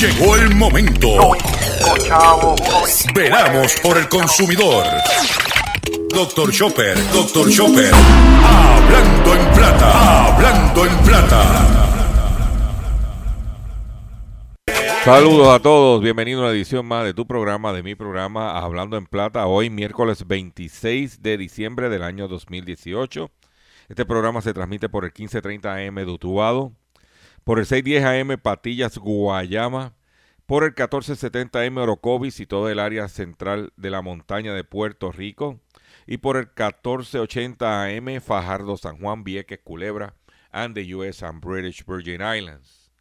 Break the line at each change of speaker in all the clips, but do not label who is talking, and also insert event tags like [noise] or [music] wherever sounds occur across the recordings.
Llegó el momento. Veramos por el consumidor. Doctor Chopper, Doctor Chopper. Hablando en plata, hablando en plata.
Saludos a todos, bienvenido a una edición más de tu programa, de mi programa Hablando en Plata, hoy miércoles 26 de diciembre del año 2018. Este programa se transmite por el 1530 AM de por el 610 AM Patillas Guayama, por el 1470 AM Orocovis y todo el área central de la montaña de Puerto Rico, y por el 1480 AM Fajardo San Juan Vieques Culebra and the US and British Virgin Islands.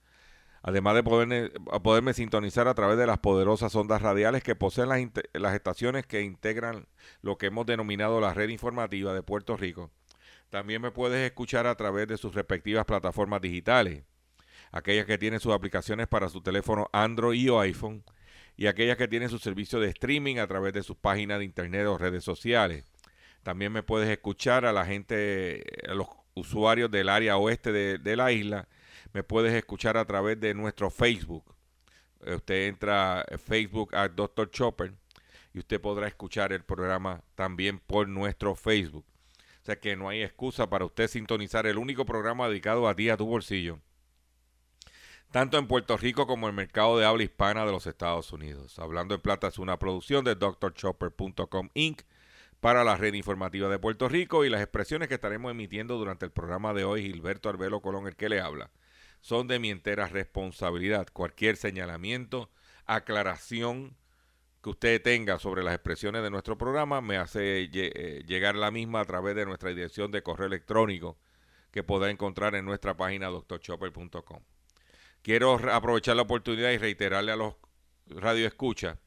Además de poderme, poderme sintonizar a través de las poderosas ondas radiales que poseen las, las estaciones que integran lo que hemos denominado la red informativa de Puerto Rico, también me puedes escuchar a través de sus respectivas plataformas digitales, aquellas que tienen sus aplicaciones para su teléfono Android o iPhone y aquellas que tienen su servicio de streaming a través de sus páginas de internet o redes sociales. También me puedes escuchar a la gente, a los usuarios del área oeste de, la isla, me puedes escuchar a través de nuestro Facebook. Usted entra a Facebook a Dr. Chopper y usted podrá escuchar el programa también por nuestro Facebook sea que no hay excusa para usted sintonizar el único programa dedicado a ti, a tu bolsillo, tanto en Puerto Rico como en el mercado de habla hispana de los Estados Unidos. Hablando en Plata es una producción de drchopper.com Inc. para la red informativa de Puerto Rico y las expresiones que estaremos emitiendo durante el programa de hoy, Gilberto Arbelo Colón, el que le habla, son de mi entera responsabilidad. Cualquier señalamiento, aclaración, que usted tenga sobre las expresiones de nuestro programa, me hace eh, llegar la misma a través de nuestra dirección de correo electrónico que podrá encontrar en nuestra página doctorchopper.com. Quiero aprovechar la oportunidad y reiterarle a los radioescuchas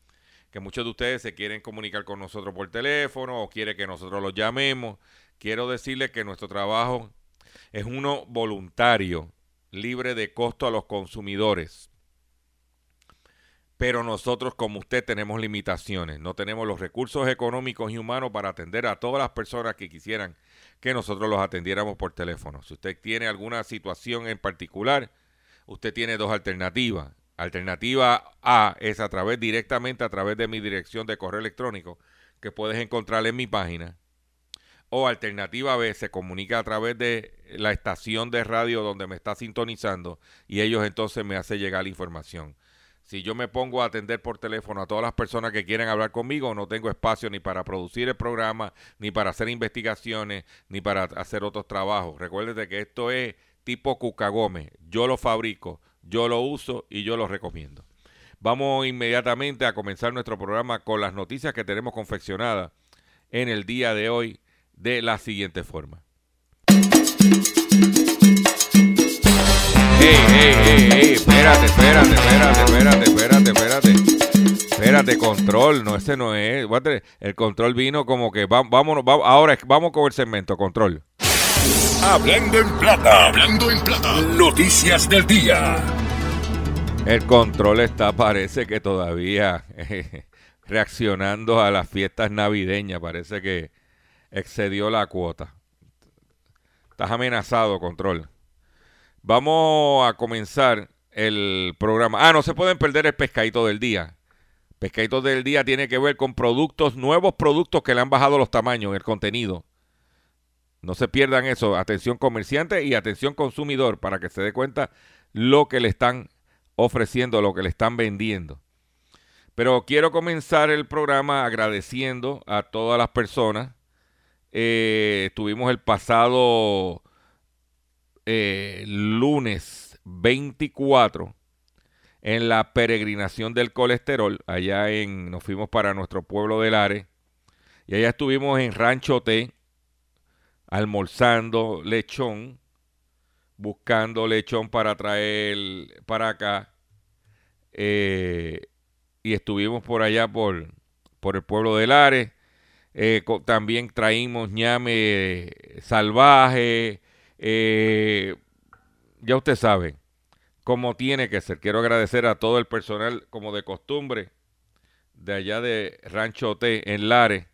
que muchos de ustedes se quieren comunicar con nosotros por teléfono o quiere que nosotros los llamemos. Quiero decirles que nuestro trabajo es uno voluntario, libre de costo a los consumidores pero nosotros como usted tenemos limitaciones, no tenemos los recursos económicos y humanos para atender a todas las personas que quisieran que nosotros los atendiéramos por teléfono. Si usted tiene alguna situación en particular, usted tiene dos alternativas. Alternativa A es a través directamente a través de mi dirección de correo electrónico que puedes encontrar en mi página. O alternativa B se comunica a través de la estación de radio donde me está sintonizando y ellos entonces me hacen llegar la información si yo me pongo a atender por teléfono a todas las personas que quieren hablar conmigo, no tengo espacio ni para producir el programa, ni para hacer investigaciones, ni para hacer otros trabajos. Recuérdate que esto es tipo Cucagome. Yo lo fabrico, yo lo uso y yo lo recomiendo. Vamos inmediatamente a comenzar nuestro programa con las noticias que tenemos confeccionadas en el día de hoy de la siguiente forma. ¡Ey, ey, ey, ey! Espérate, espérate, espérate, espérate, espérate, espérate. Espérate, control, no, ese no es. El control vino como que vámonos, vamos, ahora vamos con el segmento, control.
Hablando en plata, hablando en plata. Noticias del día.
El control está, parece que todavía [laughs] reaccionando a las fiestas navideñas, parece que excedió la cuota. Estás amenazado, control. Vamos a comenzar el programa. Ah, no se pueden perder el pescadito del día. Pescadito del día tiene que ver con productos, nuevos productos que le han bajado los tamaños, el contenido. No se pierdan eso. Atención comerciante y atención consumidor para que se dé cuenta lo que le están ofreciendo, lo que le están vendiendo. Pero quiero comenzar el programa agradeciendo a todas las personas. Eh, tuvimos el pasado eh, lunes 24 en la peregrinación del colesterol. Allá en, nos fuimos para nuestro pueblo de Lares. Y allá estuvimos en Rancho T, almorzando lechón, buscando lechón para traer para acá. Eh, y estuvimos por allá por, por el pueblo de Lares. Eh, también traímos ñame salvaje, eh, ya usted sabe cómo tiene que ser. Quiero agradecer a todo el personal, como de costumbre, de allá de Rancho T en Lares,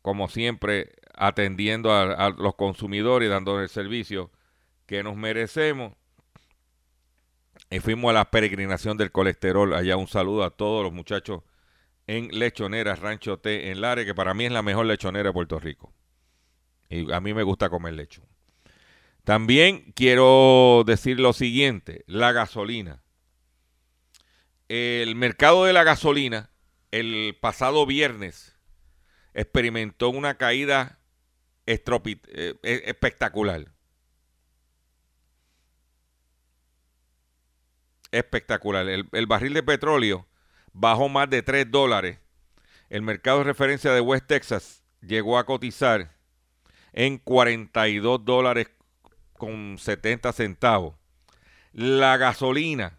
como siempre, atendiendo a, los consumidores y dando el servicio que nos merecemos. y fuimos a la peregrinación del colesterol. Allá un saludo a todos los muchachos en Lechonera Rancho T en Lare, que para mí es la mejor lechonera de Puerto Rico. Y a mí me gusta comer lecho. También quiero decir lo siguiente, la gasolina. El mercado de la gasolina el pasado viernes experimentó una caída eh, e, espectacular. Espectacular. El, el, barril de petróleo bajó más de 3 dólares. El mercado de referencia de West Texas llegó a cotizar en 42 dólares con 70 centavos. La gasolina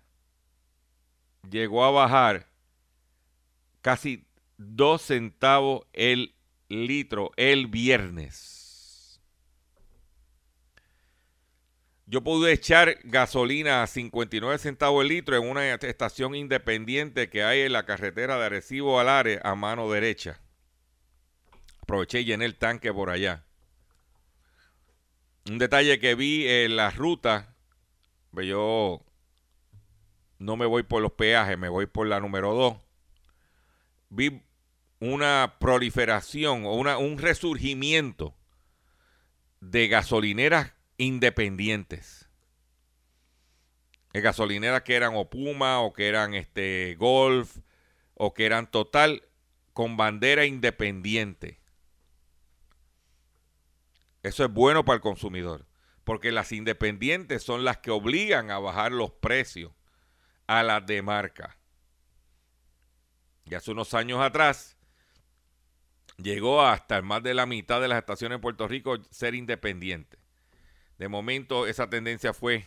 llegó a bajar casi 2 centavos el litro el viernes. Yo pude echar gasolina a 59 centavos el litro en una estación independiente que hay en la carretera de Arecibo Alare a mano derecha. Aproveché y llené el tanque por allá. Un detalle que vi en la ruta, pues yo no me voy por los peajes, me voy por la número 2 vi una proliferación o una, un resurgimiento de gasolineras independientes. De gasolineras que eran o Puma o que eran este Golf o que eran Total con bandera independiente. Eso es bueno para el consumidor, porque las independientes son las que obligan a bajar los precios a las de marca. Y hace unos años atrás llegó hasta más de la mitad de las estaciones en Puerto Rico ser independiente. De momento esa tendencia fue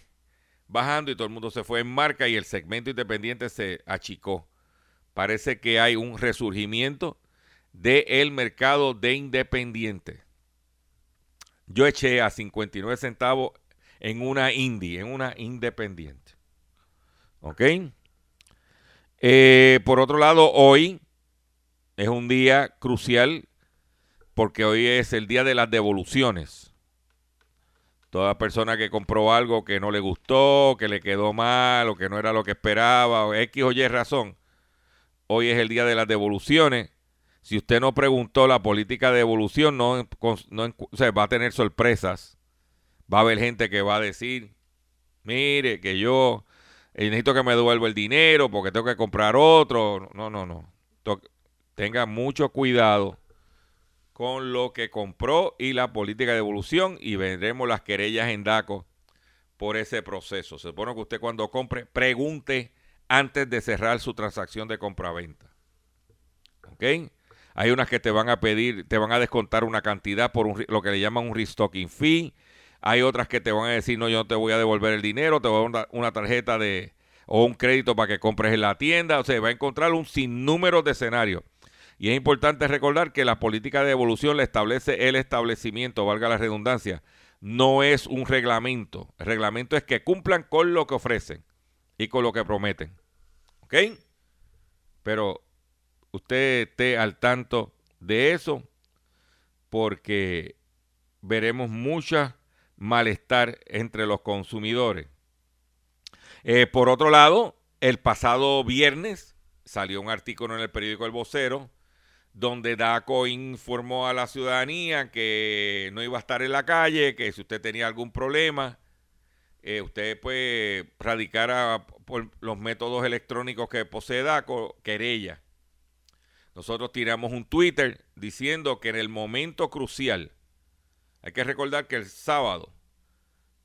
bajando y todo el mundo se fue en marca y el segmento independiente se achicó. Parece que hay un resurgimiento del mercado de independiente. Yo eché a 59 centavos en una indie, en una independiente. ¿Ok? Eh, por otro lado, hoy es un día crucial porque hoy es el día de las devoluciones. Toda persona que compró algo que no le gustó, que le quedó mal o que no era lo que esperaba, o X o Y razón, hoy es el día de las devoluciones. Si usted no preguntó la política de devolución, no, no va a tener sorpresas. Va a haber gente que va a decir, mire, que yo necesito que me devuelva el dinero porque tengo que comprar otro. No, no, no. Tenga mucho cuidado con lo que compró y la política de devolución y vendremos las querellas en DACO por ese proceso. Se supone que usted cuando compre pregunte antes de cerrar su transacción de compra-venta. ¿Ok? Hay unas que te van a pedir, te van a descontar una cantidad por lo que le llaman un restocking fee hay otras que te van a decir, no, yo no te voy a devolver el dinero, te voy a dar una tarjeta de o un crédito para que compres en la tienda. O sea, va a encontrar un sinnúmero de escenarios. Y es importante recordar que la política de devolución le establece el establecimiento, valga la redundancia. No es un reglamento. El reglamento es que cumplan con lo que ofrecen y con lo que prometen. ¿Ok? Pero usted esté al tanto de eso porque veremos muchas malestar entre los consumidores. Eh, por otro lado, el pasado viernes salió un artículo en el periódico El Vocero donde DACO informó a la ciudadanía que no iba a estar en la calle, que si usted tenía algún problema, eh, usted puede radicar por los métodos electrónicos que posee DACO, querella. Nosotros tiramos un Twitter diciendo que en el momento crucial hay que recordar que el sábado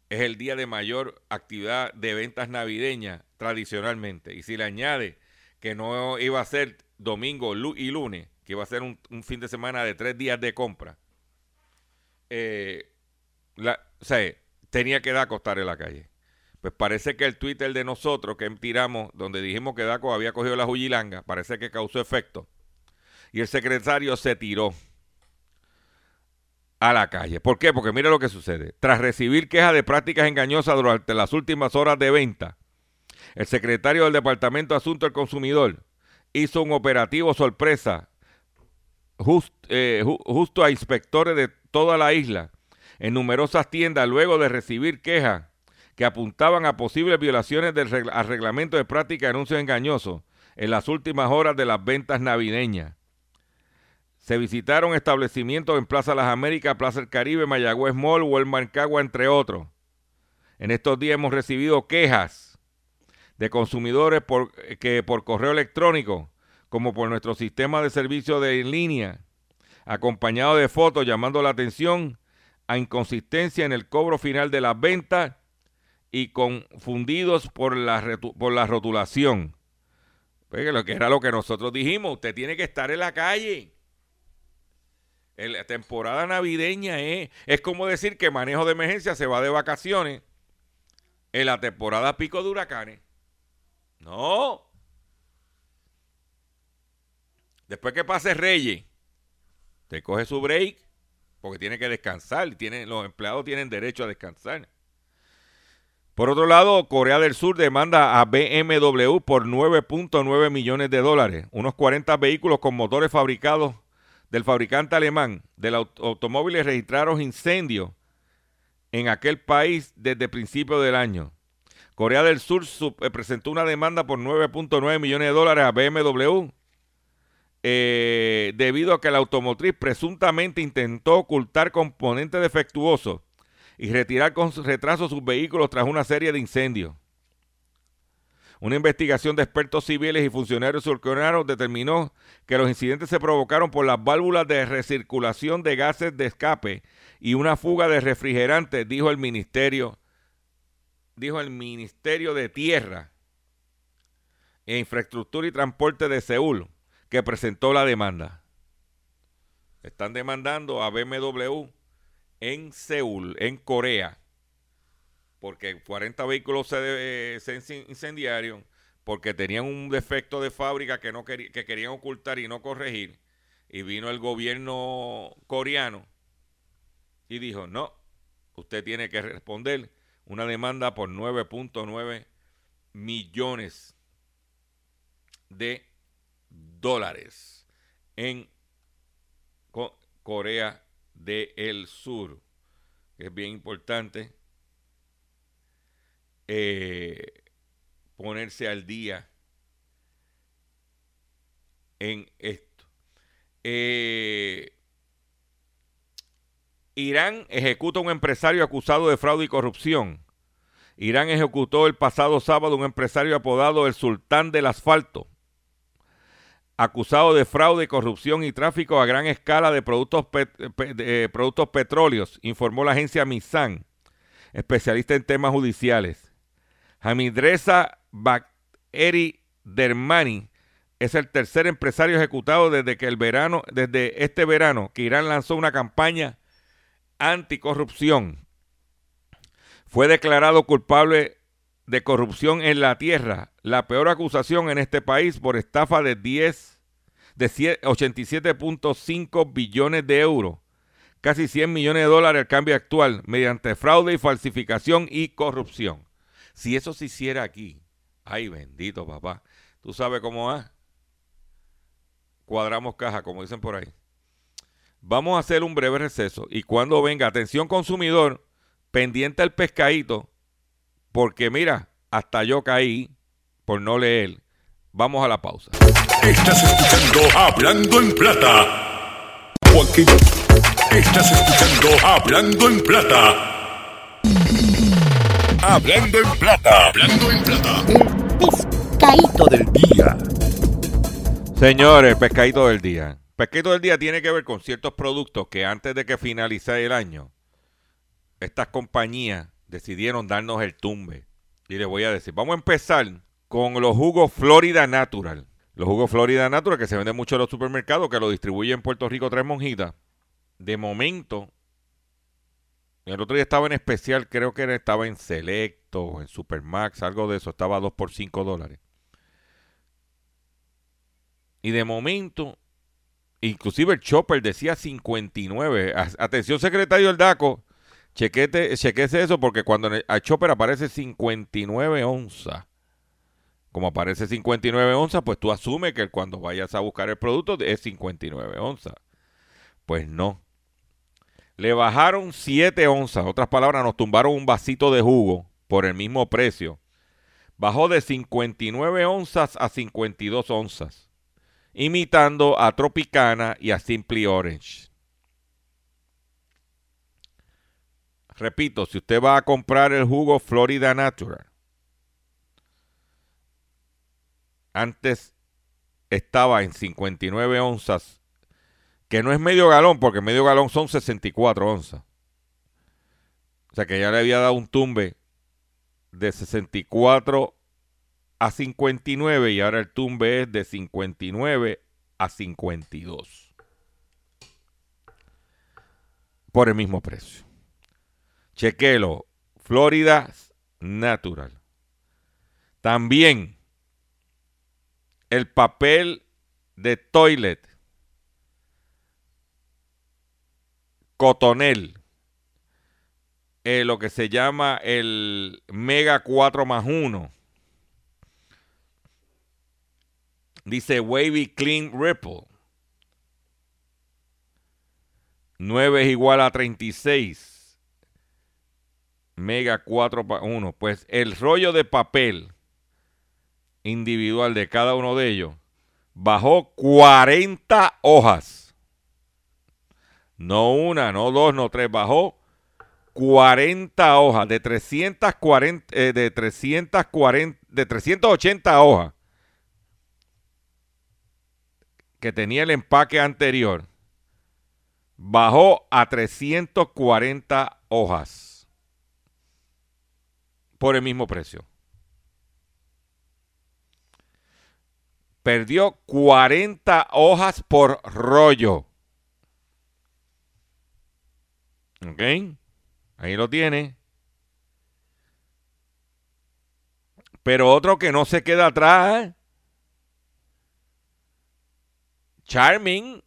es el día de mayor actividad de ventas navideñas tradicionalmente. Y si le añade que no iba a ser domingo y lunes, que iba a ser un, fin de semana de tres días de compra, eh, o sea, tenía que dar a costar en la calle. Pues parece que el Twitter de nosotros que tiramos, donde dijimos que Daco había cogido la juyilanga, parece que causó efecto. Y el secretario se tiró a la calle. ¿Por qué? Porque mire lo que sucede. Tras recibir quejas de prácticas engañosas durante las últimas horas de venta, el secretario del Departamento de Asuntos del Consumidor hizo un operativo sorpresa eh, justo a inspectores de toda la isla en numerosas tiendas luego de recibir quejas que apuntaban a posibles violaciones del reglamento de práctica de anuncios engañosos en las últimas horas de las ventas navideñas. Se visitaron establecimientos en Plaza Las Américas, Plaza El Caribe, Mayagüez Mall, Walmart Cagua, entre otros. En estos días hemos recibido quejas de consumidores que por correo electrónico, como por nuestro sistema de servicio de línea, acompañado de fotos llamando la atención a inconsistencia en el cobro final de las ventas y confundidos por la, por la rotulación. Porque lo que era lo que nosotros dijimos, usted tiene que estar en la calle. En la temporada navideña es, es como decir que manejo de emergencia se va de vacaciones en la temporada pico de huracanes. No. Después que pase Reyes, te coge su break porque tiene que descansar. Tiene, los empleados tienen derecho a descansar. Por otro lado, Corea del Sur demanda a BMW por 9.9 millones de dólares, unos 40 vehículos con motores fabricados del fabricante alemán del automóviles registraron incendios en aquel país desde principios del año. Corea del Sur eh, presentó una demanda por 9.9 millones de dólares a BMW eh, debido a que la automotriz presuntamente intentó ocultar componentes defectuosos y retirar con retraso sus vehículos tras una serie de incendios. Una investigación de expertos civiles y funcionarios surcoreanos determinó que los incidentes se provocaron por las válvulas de recirculación de gases de escape y una fuga de refrigerantes, dijo el ministerio, dijo el Ministerio de Tierra e Infraestructura y Transporte de Seúl, que presentó la demanda. Están demandando a BMW en Seúl, en Corea, porque 40 vehículos se, se incendiaron, porque tenían un defecto de fábrica que, no que querían ocultar y no corregir, y vino el gobierno coreano y dijo, no, usted tiene que responder una demanda por 9.9 millones de dólares en Corea del Sur, es bien importante eh, ponerse al día en esto. Eh, Irán ejecuta un empresario acusado de fraude y corrupción. Irán ejecutó el pasado sábado un empresario apodado el Sultán del Asfalto acusado de fraude, corrupción y tráfico a gran escala de productos, productos petróleos, informó la agencia Misan, especialista en temas judiciales. Hamidreza Bakeri Dermani es el tercer empresario ejecutado desde que el verano, desde este verano, que Irán lanzó una campaña anticorrupción. Fue declarado culpable de corrupción en la tierra, la peor acusación en este país por estafa de 10 de 87.5 billones de euros, casi 100 millones de dólares al cambio actual, mediante fraude y falsificación y corrupción. Si eso se hiciera aquí, ay bendito papá, tú sabes cómo va. Cuadramos caja, como dicen por ahí. Vamos a hacer un breve receso y cuando venga, atención consumidor, pendiente al pescadito, porque mira, hasta yo caí por no leer. Vamos a la pausa.
Estás escuchando Hablando en Plata. Estás escuchando Hablando en Plata. Hablando en Plata. Hablando en Plata.
El pescadito del día.
Señores, pescadito del día. Pescadito del día tiene que ver con ciertos productos que antes de que finalizara el año, estas compañías decidieron darnos el tumbe. Y les voy a decir, vamos a empezar con los jugos Florida Natural. Los jugos Florida Natural que se venden mucho en los supermercados, que lo distribuye en Puerto Rico Tres Monjitas. De momento, el otro día estaba en especial, creo que estaba en Selecto, en Supermax, algo de eso, estaba a 2 por 5 dólares. Y de momento, inclusive el Chopper decía 59. Atención, secretario del DACO, chequete, chequese eso porque cuando el, Chopper aparece 59 onzas, como aparece 59 onzas, pues tú asumes que cuando vayas a buscar el producto es 59 onzas. Pues no. Le bajaron 7 onzas. Otras palabras, nos tumbaron un vasito de jugo por el mismo precio, bajó de 59 onzas a 52 onzas, imitando a Tropicana y a Simply Orange. Repito, si usted va a comprar el jugo Florida Natural, antes estaba en 59 onzas, que no es medio galón, porque medio galón son 64 onzas. O sea que ya le había dado un tumbe de 64 a 59 y ahora el tumbe es de 59 a 52. Por el mismo precio. Chequelo, Florida Natural. También el papel de toilet, cotonel, eh, lo que se llama el Mega 4 más 1. Dice Wavy Clean Ripple. 9 es igual a 36. Mega 4 más 1. Pues el rollo de papel individual de cada uno de ellos bajó 40 hojas. No una, no dos, no tres, bajó 40 hojas de 340 eh, de 340 de 380 hojas que tenía el empaque anterior bajó a 340 hojas por el mismo precio. perdió 40 hojas por rollo. ¿Ok? Ahí lo tiene. Pero otro que no se queda atrás. Charming.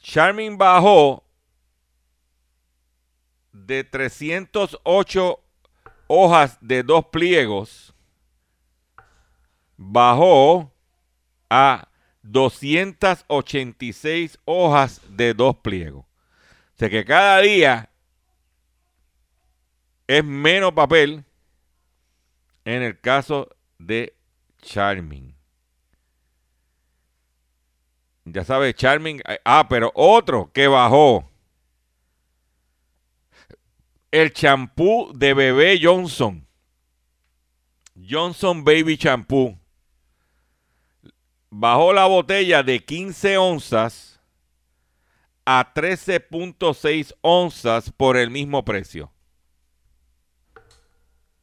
Charming bajó de 308 hojas de dos pliegos bajó a 286 hojas de dos pliegos. O sea que cada día es menos papel en el caso de Charming. Ya sabes, Charming. Ah, pero otro que bajó. El champú de bebé Johnson. Johnson Baby Champú bajó la botella de 15 onzas a 13.6 onzas por el mismo precio.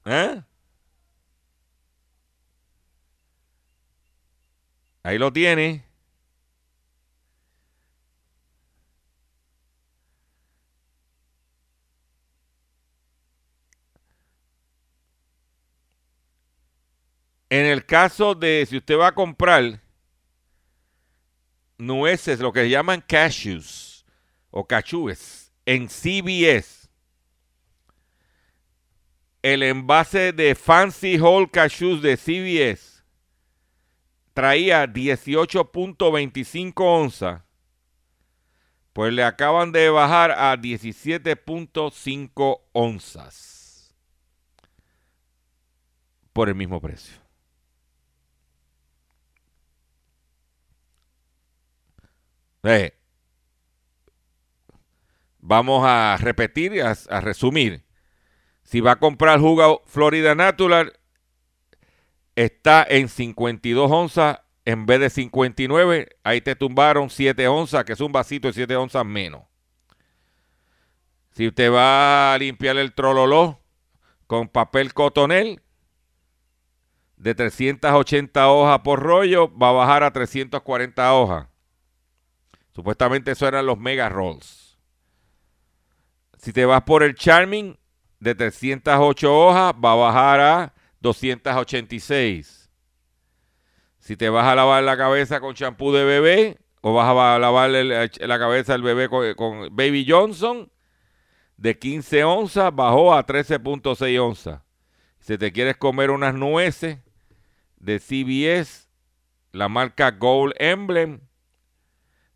¿Eh? Ahí lo tiene. En el caso de si usted va a comprar nueces, lo que llaman cashews o cachúes, en CBS. El envase de Fancy Whole Cashews de CBS traía 18.25 onzas. Pues le acaban de bajar a 17.5 onzas. Por el mismo precio. Eh, vamos a repetir y a, resumir. Si va a comprar jugo Florida Natural, está en 52 onzas en vez de 59. Ahí te tumbaron 7 onzas, que es un vasito de 7 onzas menos. Si usted va a limpiar el trololó con papel cotonel de 380 hojas por rollo, va a bajar a 340 hojas. Supuestamente eso eran los mega rolls. Si te vas por el Charming de 308 hojas, va a bajar a 286. Si te vas a lavar la cabeza con champú de bebé, o vas a lavar la cabeza del bebé con, Baby Johnson, de 15 onzas bajó a 13.6 onzas. Si te quieres comer unas nueces de CBS, la marca Gold Emblem,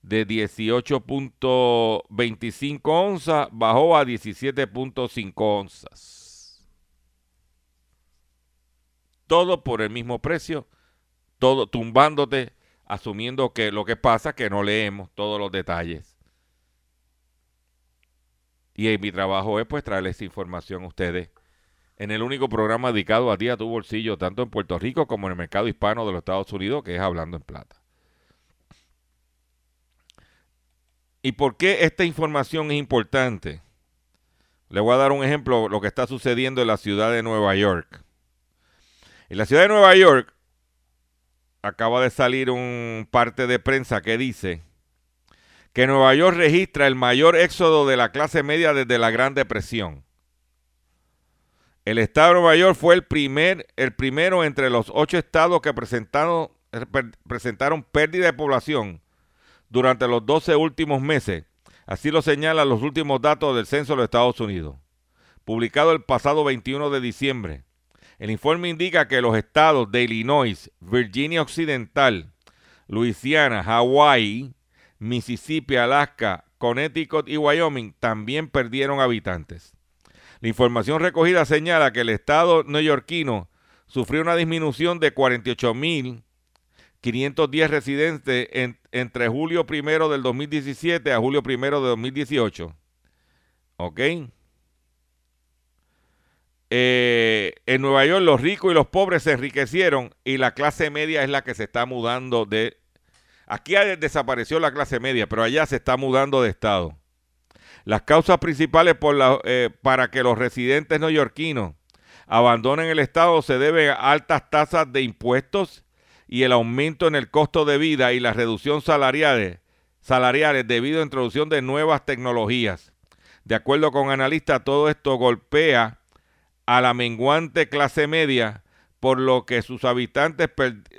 de 18.25 onzas bajó a 17.5 onzas. Todo por el mismo precio, todo tumbándote, asumiendo que lo que pasa que no leemos todos los detalles. Y mi trabajo es pues traerles información a ustedes en el único programa dedicado a ti, a tu bolsillo, tanto en Puerto Rico como en el mercado hispano de los Estados Unidos, que es Hablando en Plata. ¿Y por qué esta información es importante? Le voy a dar un ejemplo de lo que está sucediendo en la ciudad de Nueva York. En la ciudad de Nueva York acaba de salir un parte de prensa que dice que Nueva York registra el mayor éxodo de la clase media desde la Gran Depresión. El estado de Nueva York fue el, primer, el primero entre los ocho estados que presentaron, presentaron pérdida de población durante los 12 últimos meses. Así lo señalan los últimos datos del censo de los Estados Unidos, publicado el pasado 21 de diciembre. El informe indica que los estados de Illinois, Virginia Occidental, Luisiana, Hawái, Mississippi, Alaska, Connecticut y Wyoming también perdieron habitantes. La información recogida señala que el estado neoyorquino sufrió una disminución de 48.510 residentes entre julio primero del 2017 a julio primero de 2018. ¿Ok? Eh, en Nueva York los ricos y los pobres se enriquecieron y la clase media es la que se está mudando de... Aquí desapareció la clase media, pero allá se está mudando de estado. Las causas principales eh, para que los residentes neoyorquinos abandonen el Estado se deben a altas tasas de impuestos y el aumento en el costo de vida y la reducción salariales, salariales debido a la introducción de nuevas tecnologías. De acuerdo con analistas, todo esto golpea a la menguante clase media, por lo que sus habitantes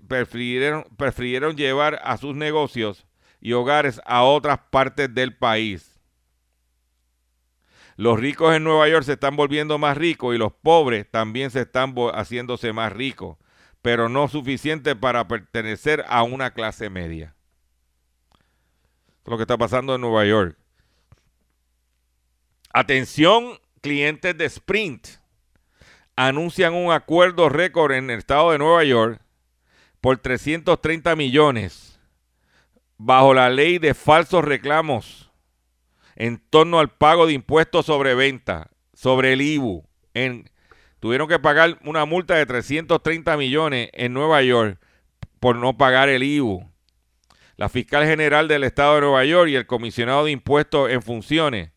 prefirieron, prefirieron llevar a sus negocios y hogares a otras partes del país. Los ricos en Nueva York se están volviendo más ricos y los pobres también se están haciéndose más ricos, pero no suficiente para pertenecer a una clase media. es lo que está pasando en Nueva York. Atención, clientes de Sprint. Anuncian un acuerdo récord en el estado de Nueva York por 330 millones bajo la ley de falsos reclamos en torno al pago de impuestos sobre venta, sobre el IBU. En, tuvieron que pagar una multa de 330 millones en Nueva York por no pagar el IBU. La fiscal general del estado de Nueva York y el comisionado de impuestos en funciones,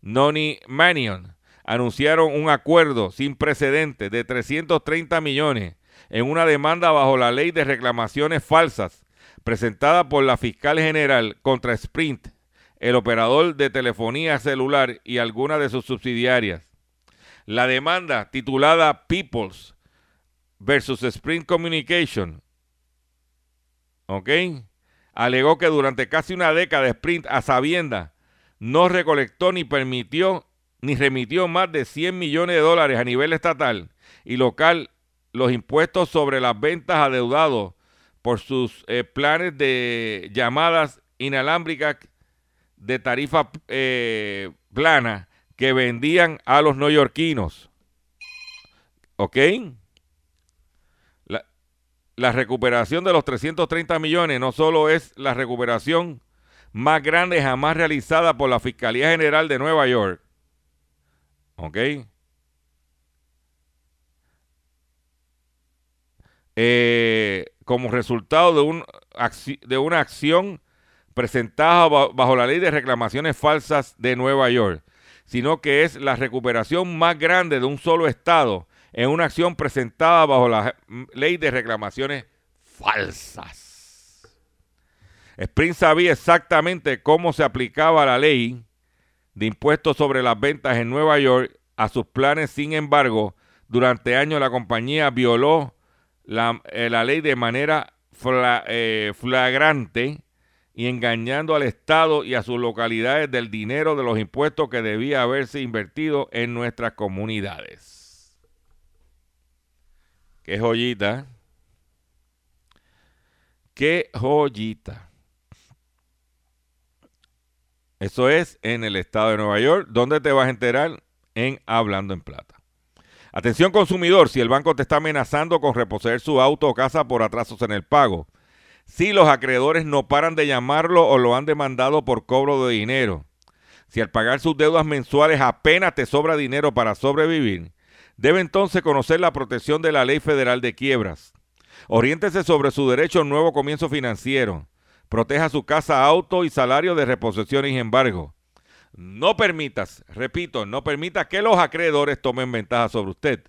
Noni Manion, anunciaron un acuerdo sin precedentes de 330 millones en una demanda bajo la ley de reclamaciones falsas presentada por la fiscal general contra Sprint el operador de telefonía celular y algunas de sus subsidiarias. La demanda titulada Peoples versus Sprint Communication. Alegó que durante casi una década Sprint a sabienda no recolectó ni permitió ni remitió más de 100 millones de dólares a nivel estatal y local los impuestos sobre las ventas adeudados por sus eh, planes de llamadas inalámbricas de tarifa eh, plana que vendían a los neoyorquinos. ¿Ok? La, recuperación de los 330 millones no solo es la recuperación más grande jamás realizada por la Fiscalía General de Nueva York. ¿Ok? Eh, como resultado de, un, de una acción presentada bajo la ley de reclamaciones falsas de Nueva York, sino que es la recuperación más grande de un solo estado en una acción presentada bajo la ley de reclamaciones falsas. Sprint sabía exactamente cómo se aplicaba la ley de impuestos sobre las ventas en Nueva York a sus planes, sin embargo, durante años la compañía violó la, eh, ley de manera eh, flagrante y engañando al Estado y a sus localidades del dinero de los impuestos que debía haberse invertido en nuestras comunidades. Qué joyita. Qué joyita. Eso es en el estado de Nueva York, donde te vas a enterar en Hablando en Plata. Atención consumidor, si el banco te está amenazando con reposeer su auto o casa por atrasos en el pago, si los acreedores no paran de llamarlo o lo han demandado por cobro de dinero, si al pagar sus deudas mensuales apenas te sobra dinero para sobrevivir, debe entonces conocer la protección de la Ley Federal de Quiebras. Oriéntese sobre su derecho a un nuevo comienzo financiero. Proteja su casa, auto y salario de reposición y embargo. No permitas, repito, no permita que los acreedores tomen ventaja sobre usted.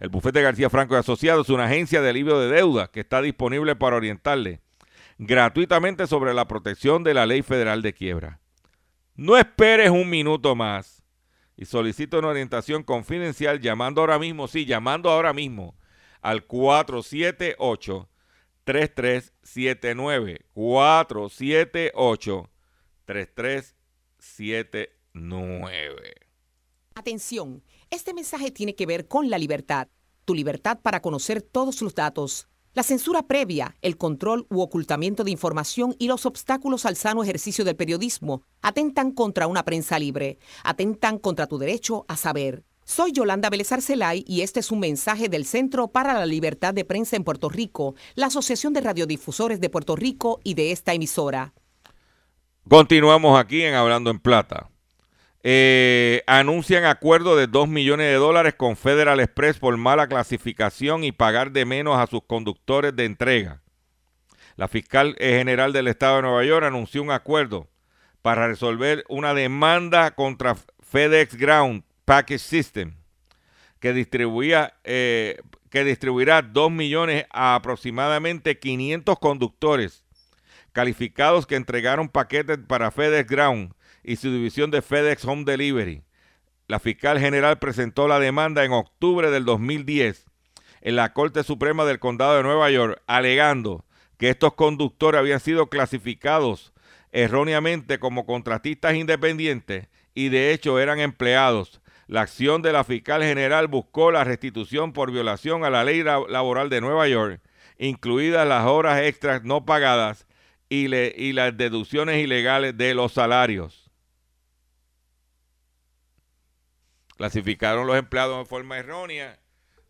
El bufete García Franco y Asociados es una agencia de alivio de deuda que está disponible para orientarle gratuitamente sobre la protección de la ley federal de quiebra. No esperes un minuto más y solicito una orientación confidencial llamando ahora mismo, sí, llamando ahora mismo al 478 3379 478 3379
Atención, este mensaje tiene que ver con la libertad, tu libertad para conocer todos los datos la censura previa, el control u ocultamiento de información y los obstáculos al sano ejercicio del periodismo atentan contra una prensa libre, atentan contra tu derecho a saber. Soy Yolanda Vélez Arcelay y este es un mensaje del Centro para la Libertad de Prensa en Puerto Rico, la Asociación de Radiodifusores de Puerto Rico y de esta emisora.
Continuamos aquí en Hablando en Plata. Eh, anuncian acuerdo de 2 millones de dólares con Federal Express por mala clasificación y pagar de menos a sus conductores de entrega. La fiscal general del estado de Nueva York anunció un acuerdo para resolver una demanda contra FedEx Ground Package System que, eh, que distribuirá 2 millones a aproximadamente 500 conductores calificados que entregaron paquetes para FedEx Ground y su división de FedEx Home Delivery. La fiscal general presentó la demanda en octubre del 2010 en la Corte Suprema del Condado de Nueva York, alegando que estos conductores habían sido clasificados erróneamente como contratistas independientes y de hecho eran empleados. La acción de la fiscal general buscó la restitución por violación a la ley laboral de Nueva York, incluidas las horas extras no pagadas y, y las deducciones ilegales de los salarios. Clasificaron los empleados de forma errónea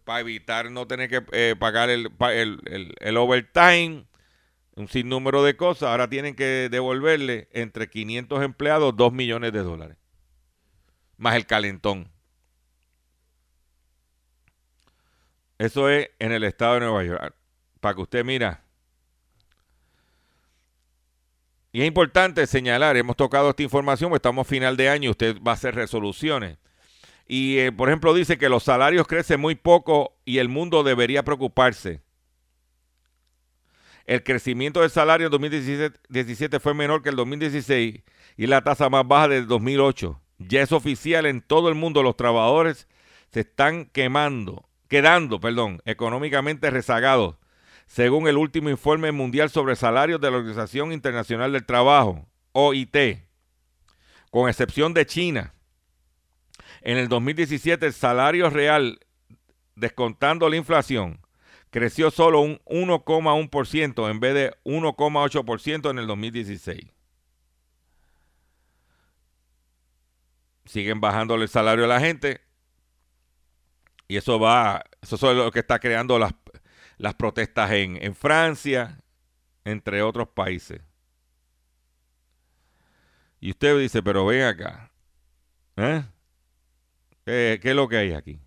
para evitar no tener que eh, pagar el, el, overtime, un sinnúmero de cosas. Ahora tienen que devolverle entre 500 empleados 2 millones de dólares, más el calentón. Eso es en el estado de Nueva York. Para que usted mira. Y es importante señalar, hemos tocado esta información, estamos a final de año, usted va a hacer resoluciones. Y, eh, por ejemplo, dice que los salarios crecen muy poco y el mundo debería preocuparse. El crecimiento del salario en 2017 fue menor que el 2016 y la tasa más baja del 2008. Ya es oficial en todo el mundo, los trabajadores se están quemando, quedando, perdón, económicamente rezagados, según el último informe mundial sobre salarios de la Organización Internacional del Trabajo, OIT, con excepción de China en el 2017 el salario real, descontando la inflación, creció solo un 1,1% en vez de 1,8% en el 2016. Siguen bajándole el salario a la gente y eso va, eso es lo que está creando las, las protestas en, en Francia, entre otros países. Y usted dice, pero ven acá. ¿Eh? ¿Qué, es lo que hay aquí?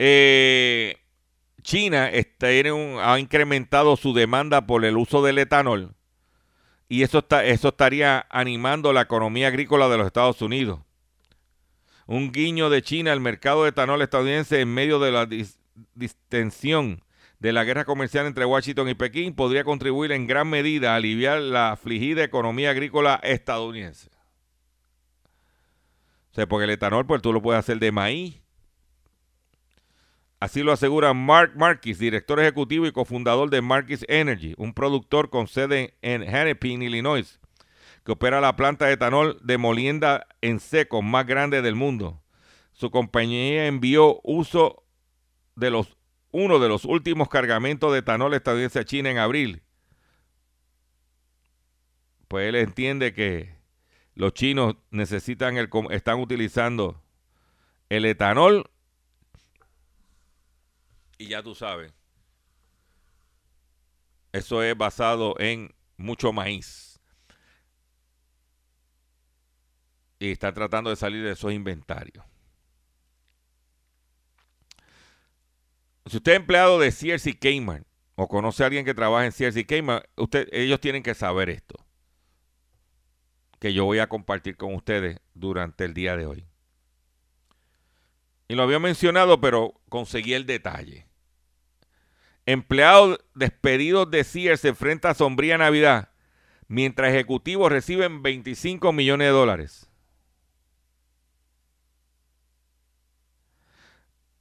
Eh, China ha incrementado su demanda por el uso del etanol y está, eso estaría animando la economía agrícola de los Estados Unidos. Un guiño de China al mercado de etanol estadounidense en medio de la distensión de la guerra comercial entre Washington y Pekín podría contribuir en gran medida a aliviar la afligida economía agrícola estadounidense porque el etanol, pues tú lo puedes hacer de maíz. Así lo asegura Mark Marquis, director ejecutivo y cofundador de Marquis Energy, un productor con sede en Hennepin, Illinois, que opera la planta de etanol de molienda en seco más grande del mundo. Su compañía envió uso de los, uno de los últimos cargamentos de etanol estadounidense a China en abril pues él entiende que los chinos necesitan el, están utilizando el etanol y ya tú sabes, eso es basado en mucho maíz. Y está tratando de salir de esos inventarios. Si usted es empleado de y Kmart o conoce a alguien que trabaja en y Kmart, usted, ellos tienen que saber esto que yo voy a compartir con ustedes durante el día de hoy. Y lo había mencionado, pero conseguí el detalle. Empleados despedidos de Sears se enfrenta a sombría Navidad, mientras ejecutivos reciben 25 millones de dólares.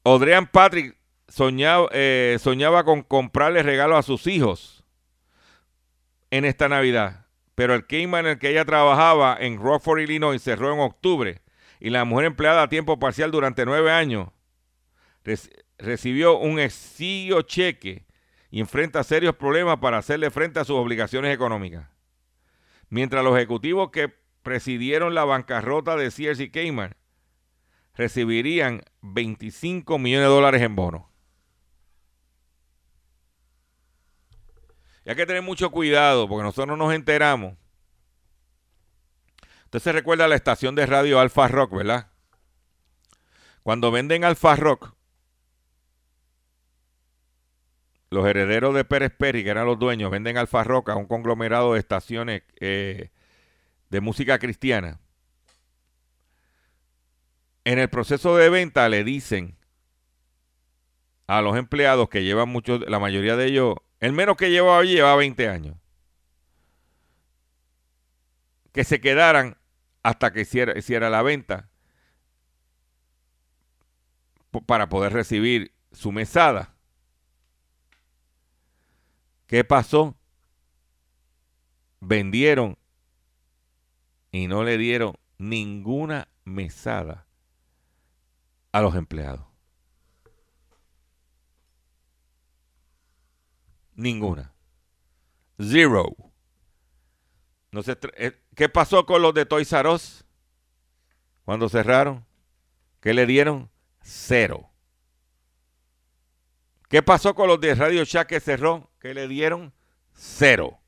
Odrian Patrick soñaba, eh, soñaba con comprarle regalos a sus hijos en esta Navidad pero el Kmart en el que ella trabajaba en Rockford, Illinois, cerró en octubre y la mujer empleada a tiempo parcial durante nueve años recibió un exiguo cheque y enfrenta serios problemas para hacerle frente a sus obligaciones económicas. Mientras los ejecutivos que presidieron la bancarrota de Sears y Kmart recibirían 25 millones de dólares en bonos. Y hay que tener mucho cuidado porque nosotros no nos enteramos. Usted se recuerda la estación de radio Alfa Rock, ¿verdad? Cuando venden Alfa Rock, los herederos de Pérez Peri, que eran los dueños, venden Alfa Rock a un conglomerado de estaciones eh, de música cristiana. En el proceso de venta le dicen a los empleados que llevan mucho, la mayoría de ellos el menos que llevaba allí llevaba 20 años. Que se quedaran hasta que hiciera, hiciera la venta para poder recibir su mesada. ¿Qué pasó? Vendieron y no le dieron ninguna mesada a los empleados. Ninguna. Zero. No eh, ¿Qué pasó con los de Toys R Us? Cuando cerraron. ¿Qué le dieron? Cero. ¿Qué pasó con los de Radio Shack que cerró? ¿Qué le dieron? Cero.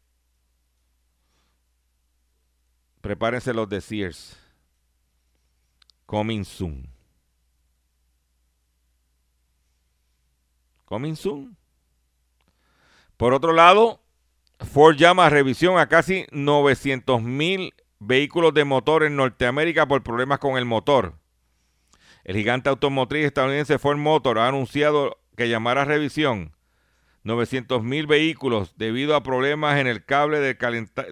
Prepárense los de Sears. Coming soon. Coming soon. Por otro lado, Ford llama a revisión a casi 900 mil vehículos de motor en Norteamérica por problemas con el motor. El gigante automotriz estadounidense Ford Motor ha anunciado que llamará a revisión 900 mil vehículos debido a problemas en el cable del,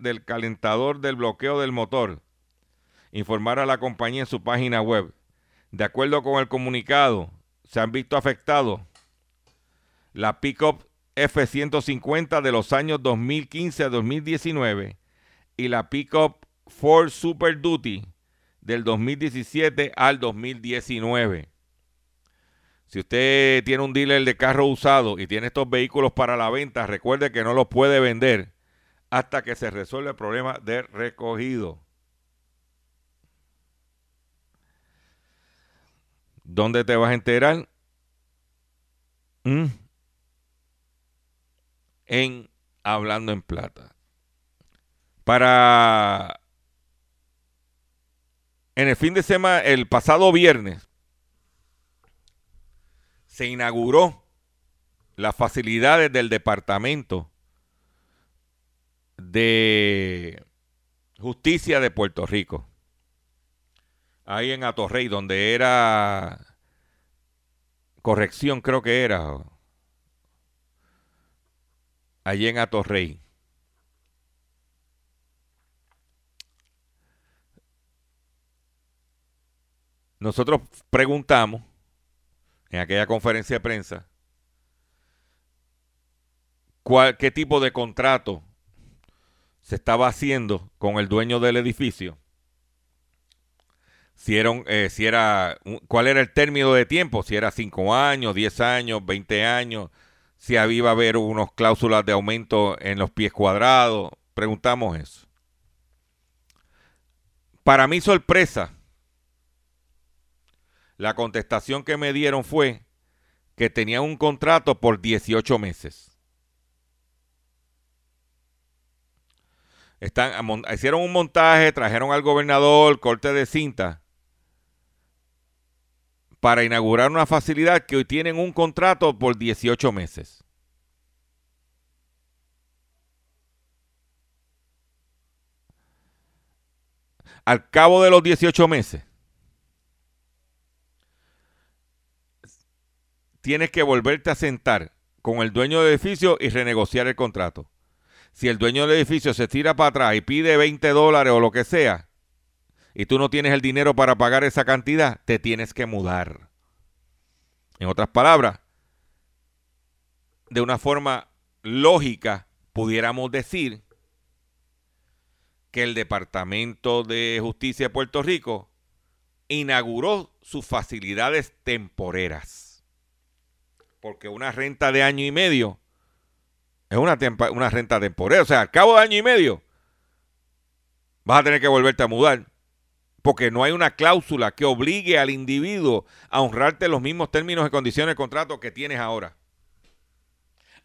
del, calentador del bloqueo del motor. Informar a la compañía en su página web. De acuerdo con el comunicado, se han visto afectados la pickup F-150 de los años 2015 a 2019 y la pickup Ford Super Duty del 2017 al 2019. Si usted tiene un dealer de carro usado y tiene estos vehículos para la venta, recuerde que no los puede vender hasta que se resuelva el problema de recogido. ¿Dónde te vas a enterar? ¿Mm? En Hablando en Plata. Para en el fin de semana, el pasado viernes, se inauguró las facilidades del Departamento de Justicia de Puerto Rico. Ahí en Atorrey, donde era corrección, creo que era allí en Atorrey. Nosotros preguntamos en aquella conferencia de prensa cuál, qué tipo de contrato se estaba haciendo con el dueño del edificio. Si eh, si era, cuál era el término de tiempo, si era cinco años, diez años, veinte años, si había a haber unas cláusulas de aumento en los pies cuadrados. Preguntamos eso. Para mi sorpresa, la contestación que me dieron fue que tenían un contrato por 18 meses. Están, hicieron un montaje, trajeron al gobernador, corte de cinta, para inaugurar una facilidad que hoy tienen un contrato por 18 meses. Al cabo de los 18 meses, tienes que volverte a sentar con el dueño del edificio y renegociar el contrato. Si el dueño del edificio se tira para atrás y pide 20 dólares o lo que sea, y tú no tienes el dinero para pagar esa cantidad, te tienes que mudar. En otras palabras, de una forma lógica, pudiéramos decir que el Departamento de Justicia de Puerto Rico inauguró sus facilidades temporeras. Porque una renta de año y medio es una, una renta temporera. O sea, al cabo de año y medio vas a tener que volverte a mudar porque no hay una cláusula que obligue al individuo a honrarte los mismos términos y condiciones de contrato que tienes ahora.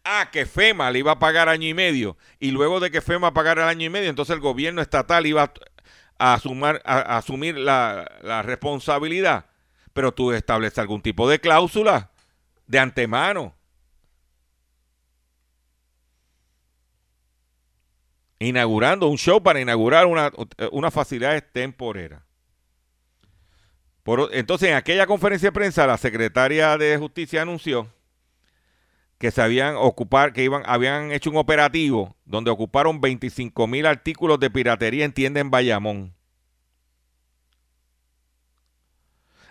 Ah, que FEMA le iba a pagar año y medio y luego de que FEMA pagara el año y medio, entonces el gobierno estatal iba a, asumir la, responsabilidad. Pero tú estableces algún tipo de cláusula de antemano. inaugurando un show para inaugurar una, una facilidad entonces, en aquella conferencia de prensa, la secretaria de Justicia anunció que se habían ocupar, que iban, habían hecho un operativo donde ocuparon 25 mil artículos de piratería en tienda en Bayamón.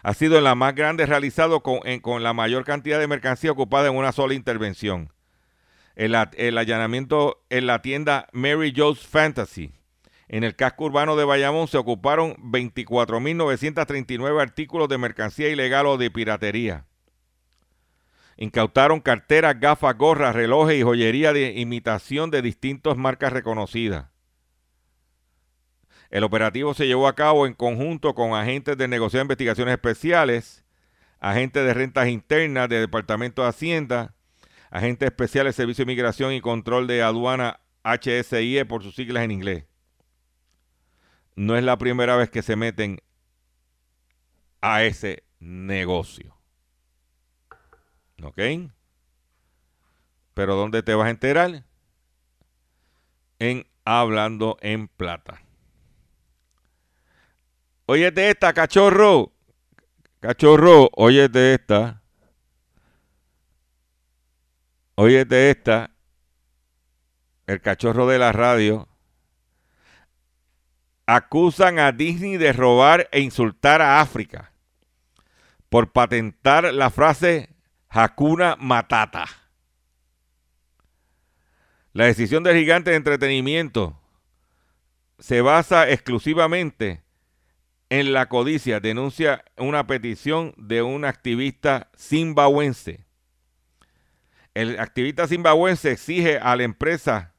Ha sido la más grande realizado con, con la mayor cantidad de mercancía ocupada en una sola intervención. El, el allanamiento en la tienda Mary Jo's Fantasy en el casco urbano de Bayamón se ocuparon 24.939 artículos de mercancía ilegal o de piratería. Incautaron carteras, gafas, gorras, relojes y joyería de imitación de distintas marcas reconocidas. El operativo se llevó a cabo en conjunto con agentes de negociación de investigaciones especiales, agentes de rentas internas del Departamento de Hacienda, agentes especiales de Servicio de Migración y Control de Aduana HSIE por sus siglas en inglés no es la primera vez que se meten a ese negocio. ¿Ok? Pero ¿dónde te vas a enterar? En Hablando en Plata. Óyete esta, cachorro. Cachorro, óyete esta. Óyete esta. El cachorro de la radio acusan a Disney de robar e insultar a África por patentar la frase Hakuna Matata. La decisión del gigante de entretenimiento se basa exclusivamente en la codicia, denuncia una petición de un activista zimbabuense. El activista zimbabuense exige a la empresa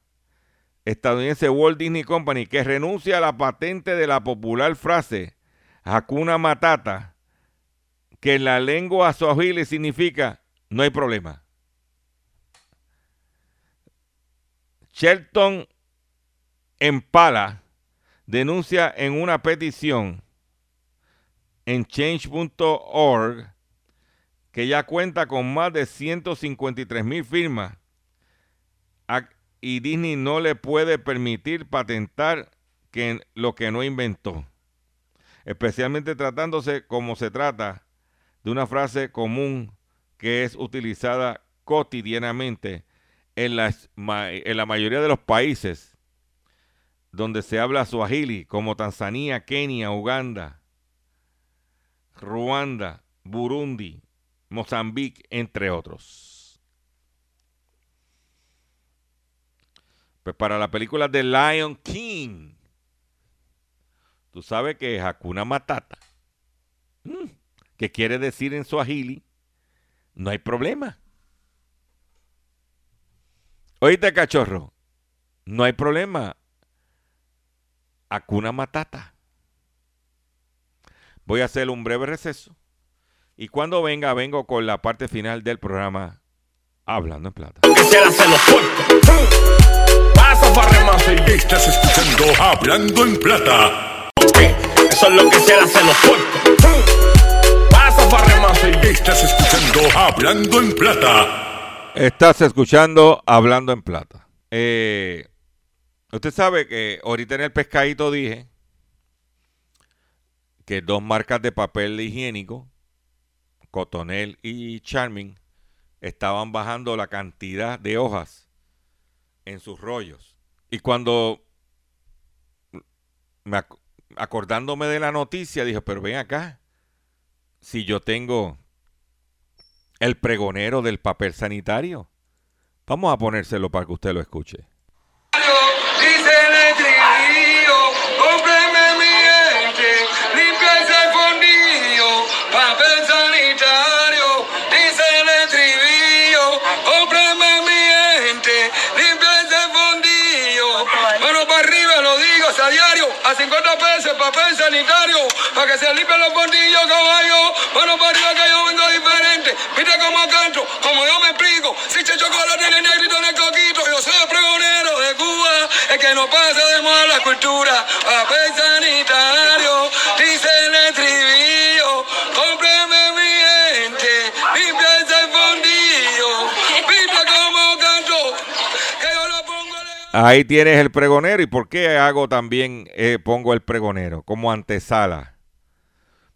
estadounidense Walt Disney Company que renuncia a la patente de la popular frase Hakuna Matata, que en la lengua swahili significa no hay problema. Shelton Empala denuncia en una petición en change.org que ya cuenta con más de 153 mil firmas y Disney no le puede permitir patentar que, lo que no inventó. Especialmente tratándose como se trata de una frase común que es utilizada cotidianamente en, la mayoría de los países donde se habla suajili, como Tanzania, Kenia, Uganda, Ruanda, Burundi, Mozambique, entre otros. Pues para la película de Lion King, tú sabes que es Hakuna Matata, mm, que quiere decir en Swahili, no hay problema. Oíste, cachorro, no hay problema. Hakuna Matata. Voy a hacer un breve receso. Y cuando venga, vengo con la parte final del programa Hablando en Plata.
Estás escuchando Hablando en Plata.
Eso es lo que se hace los puertos. Pasa para
Estás escuchando Hablando en Plata.
Estás escuchando Hablando en Plata. Eh, usted sabe que ahorita en el pescadito dije que dos marcas de papel higiénico, Cotonel y Charming, estaban bajando la cantidad de hojas en sus rollos. Y cuando me acordándome de la noticia, dije, pero ven acá, si yo tengo el pregonero del papel sanitario, vamos a ponérselo para que usted lo escuche.
A 50 pesos papel sanitario, para que se limpien los bondillos, caballo. Bueno, para arriba que yo vengo diferente. Mira cómo canto, como yo me explico. Si che chocolate tiene negrito en el coquito, yo soy el pregonero de Cuba, el que no pasa de moda la cultura.
Ahí tienes el pregonero. ¿Y por qué hago también, eh, pongo el pregonero como antesala?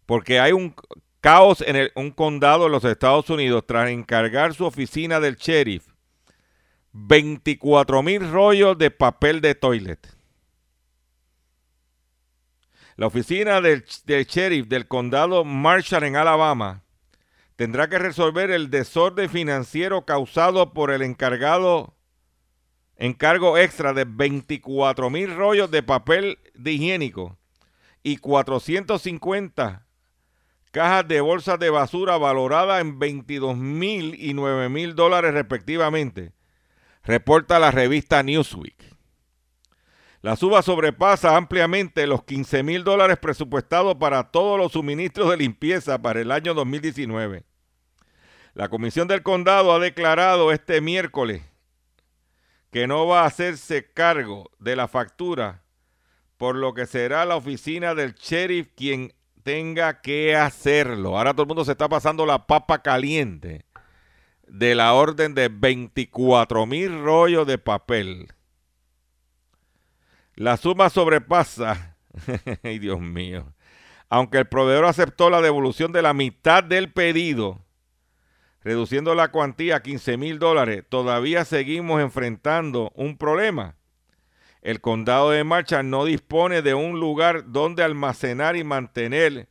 Porque hay un caos en un condado de los Estados Unidos tras encargar su oficina del sheriff 24 mil rollos de papel de toilet. La oficina del sheriff del condado Marshall en Alabama tendrá que resolver el desorden financiero causado por el encargado encargo extra de 24 mil rollos de papel de higiénico y 450 cajas de bolsas de basura valoradas en 22 mil y 9 mil dólares respectivamente, reporta la revista Newsweek. La suba sobrepasa ampliamente los 15 mil dólares presupuestados para todos los suministros de limpieza para el año 2019. La Comisión del Condado ha declarado este miércoles que no va a hacerse cargo de la factura, por lo que será la oficina del sheriff quien tenga que hacerlo. Ahora todo el mundo se está pasando la papa caliente de la orden de 24 mil rollos de papel. La suma sobrepasa, [laughs] ay Dios mío, aunque el proveedor aceptó la devolución de la mitad del pedido, reduciendo la cuantía a 15 mil dólares, todavía seguimos enfrentando un problema. El condado de Marcha no dispone de un lugar donde almacenar y mantener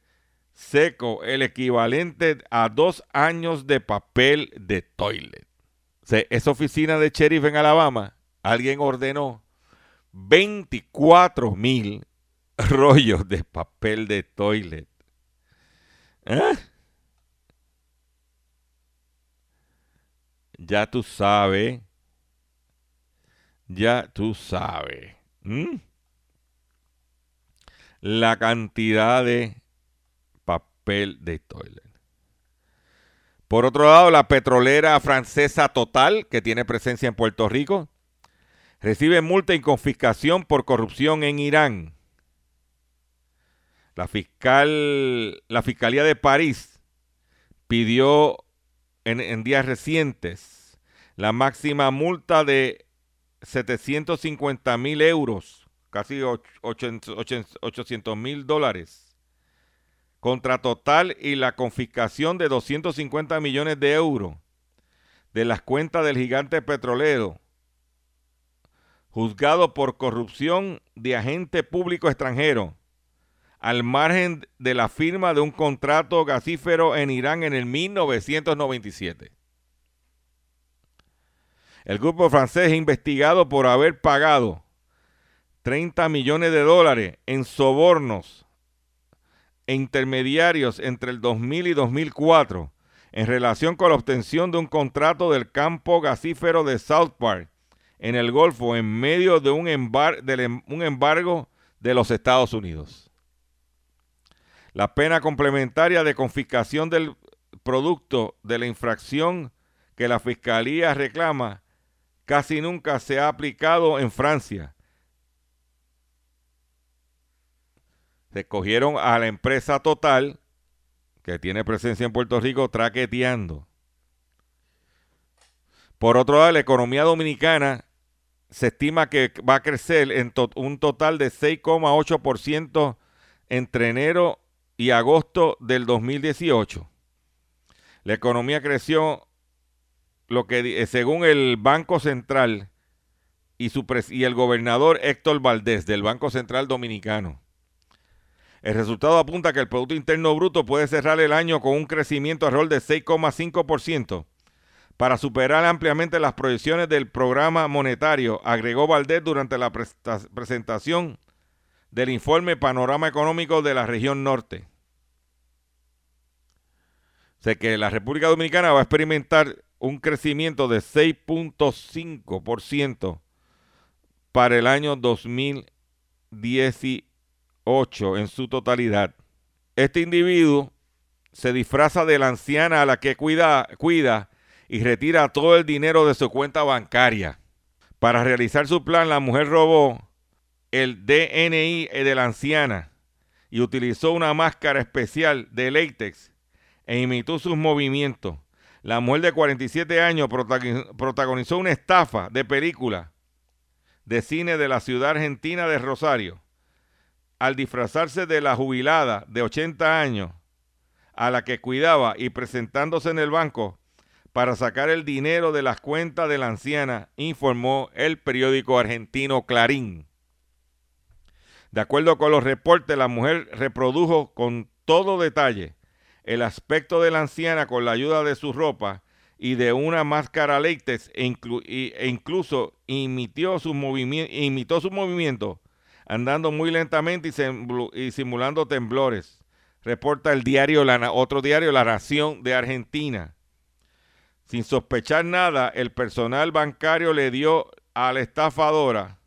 seco el equivalente a dos años de papel de toilet. esa oficina de sheriff en Alabama, alguien ordenó 24 mil [laughs] rollos de papel de toilet. ¿Eh? Ya tú sabes. Ya tú sabes. La cantidad de papel de toilet. Por otro lado, la petrolera francesa Total, que tiene presencia en Puerto Rico, recibe multa y confiscación por corrupción en Irán. La fiscal, la Fiscalía de París pidió en, días recientes la máxima multa de 750 mil euros, casi 800 mil dólares, contra total y la confiscación de 250 millones de euros de las cuentas del gigante petrolero, juzgado por corrupción de agente público extranjero al margen de la firma de un contrato gasífero en Irán en el 1997. El grupo francés es investigado por haber pagado 30 millones de dólares en sobornos e intermediarios entre el 2000 y 2004 en relación con la obtención de un contrato del campo gasífero de South Park en el Golfo en medio de un, un embargo de los Estados Unidos. La pena complementaria de confiscación del producto de la infracción que la fiscalía reclama casi nunca se ha aplicado en Francia. Se cogieron a la empresa Total, que tiene presencia en Puerto Rico, traqueteando. Por otro lado, la economía dominicana se estima que va a crecer en un total de 6,8% entre enero y agosto del 2018. La economía creció lo que eh, según el Banco Central y, su y el gobernador Héctor Valdés del Banco Central Dominicano. El resultado apunta que el Producto Interno Bruto puede cerrar el año con un crecimiento alrededor de 6,5% para superar ampliamente las proyecciones del programa monetario, agregó Valdés durante la presentación del informe Panorama Económico de la región norte. Sé que la República Dominicana va a experimentar un crecimiento de 6.5% para el año 2018 en su totalidad. Este individuo se disfraza de la anciana a la que cuida, cuida y retira todo el dinero de su cuenta bancaria. Para realizar su plan, la mujer robó el DNI de la anciana y utilizó una máscara especial de látex e imitó sus movimientos. La mujer de 47 años protagonizó una estafa de película de cine de la ciudad argentina de Rosario al disfrazarse de la jubilada de 80 años a la que cuidaba y presentándose en el banco para sacar el dinero de las cuentas de la anciana, informó el periódico argentino Clarín. De acuerdo con los reportes, la mujer reprodujo con todo detalle el aspecto de la anciana con la ayuda de su ropa y de una máscara látex e, e incluso imitó sus movimientos andando muy lentamente y, simulando temblores. Reporta el diario, otro diario, La Nación de Argentina. Sin sospechar nada, el personal bancario le dio a la estafadora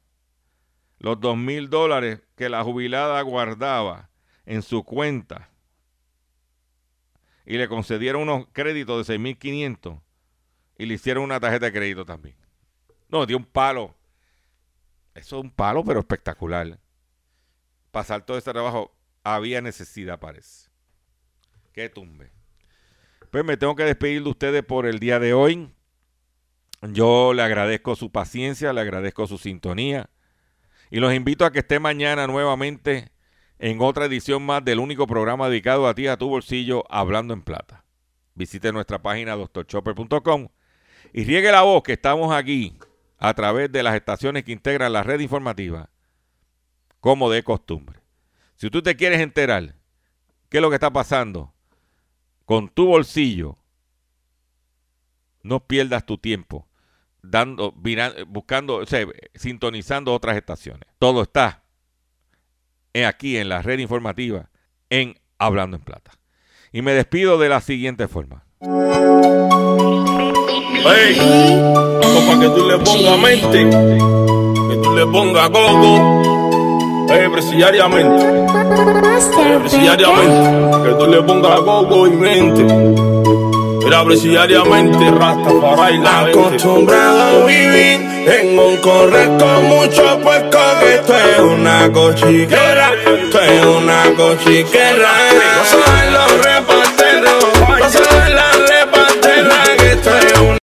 los dos mil dólares que la jubilada guardaba en su cuenta y le concedieron unos créditos de 6.500 y le hicieron una tarjeta de crédito también. No, dio un palo. Eso es un palo, pero espectacular. Pasar todo ese trabajo había necesidad, parece. Que tumbe. Pues me tengo que despedir de ustedes por el día de hoy. Yo le agradezco su paciencia, le agradezco su sintonía y los invito a que esté mañana nuevamente en otra edición más del único programa dedicado a ti, a tu bolsillo, hablando en plata. Visite nuestra página doctorchopper.com y riegue la voz que estamos aquí a través de las estaciones que integran la red informativa, como de costumbre. Si tú te quieres enterar qué es lo que está pasando con tu bolsillo, no pierdas tu tiempo dando, buscando, o sea, sintonizando otras estaciones. Todo está aquí en la red informativa en Hablando en Plata. Y me despido de la siguiente forma.
Hey, para que tú le pongas mente, que tú le pongas gogo, hey, presidiariamente, presidiariamente, que tú le pongas gogo y mente. Era diariamente rasta para bailar.
Acostumbrado a vivir en un correr con mucho puesco que esto es una cochiquera, esto es una cochiquera. No los